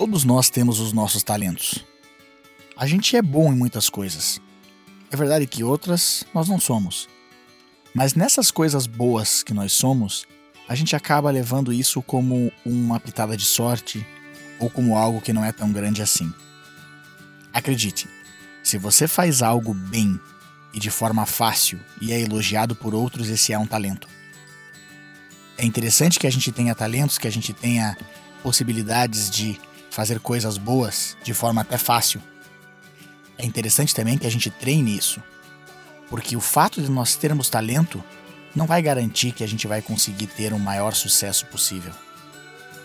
Todos nós temos os nossos talentos. A gente é bom em muitas coisas. É verdade que outras nós não somos. Mas nessas coisas boas que nós somos, a gente acaba levando isso como uma pitada de sorte ou como algo que não é tão grande assim. Acredite, se você faz algo bem e de forma fácil e é elogiado por outros, esse é um talento. É interessante que a gente tenha talentos, que a gente tenha possibilidades de fazer coisas boas de forma até fácil. É interessante também que a gente treine isso, porque o fato de nós termos talento não vai garantir que a gente vai conseguir ter o um maior sucesso possível.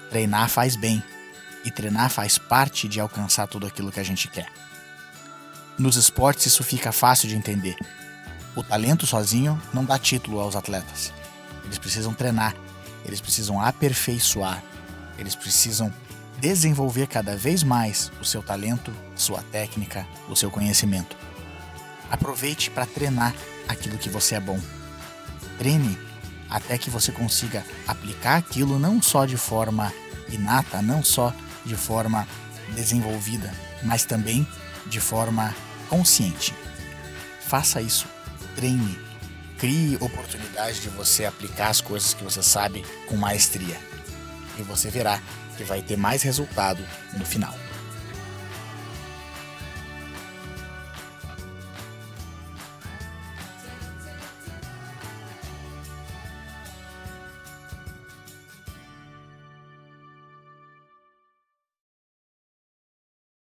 Treinar faz bem, e treinar faz parte de alcançar tudo aquilo que a gente quer. Nos esportes isso fica fácil de entender. O talento sozinho não dá título aos atletas. Eles precisam treinar, eles precisam aperfeiçoar, eles precisam desenvolver cada vez mais o seu talento, sua técnica, o seu conhecimento. Aproveite para treinar aquilo que você é bom. Treine até que você consiga aplicar aquilo não só de forma inata, não só de forma desenvolvida, mas também de forma consciente. Faça isso, treine, crie oportunidade de você aplicar as coisas que você sabe com maestria. E você verá que vai ter mais resultado no final.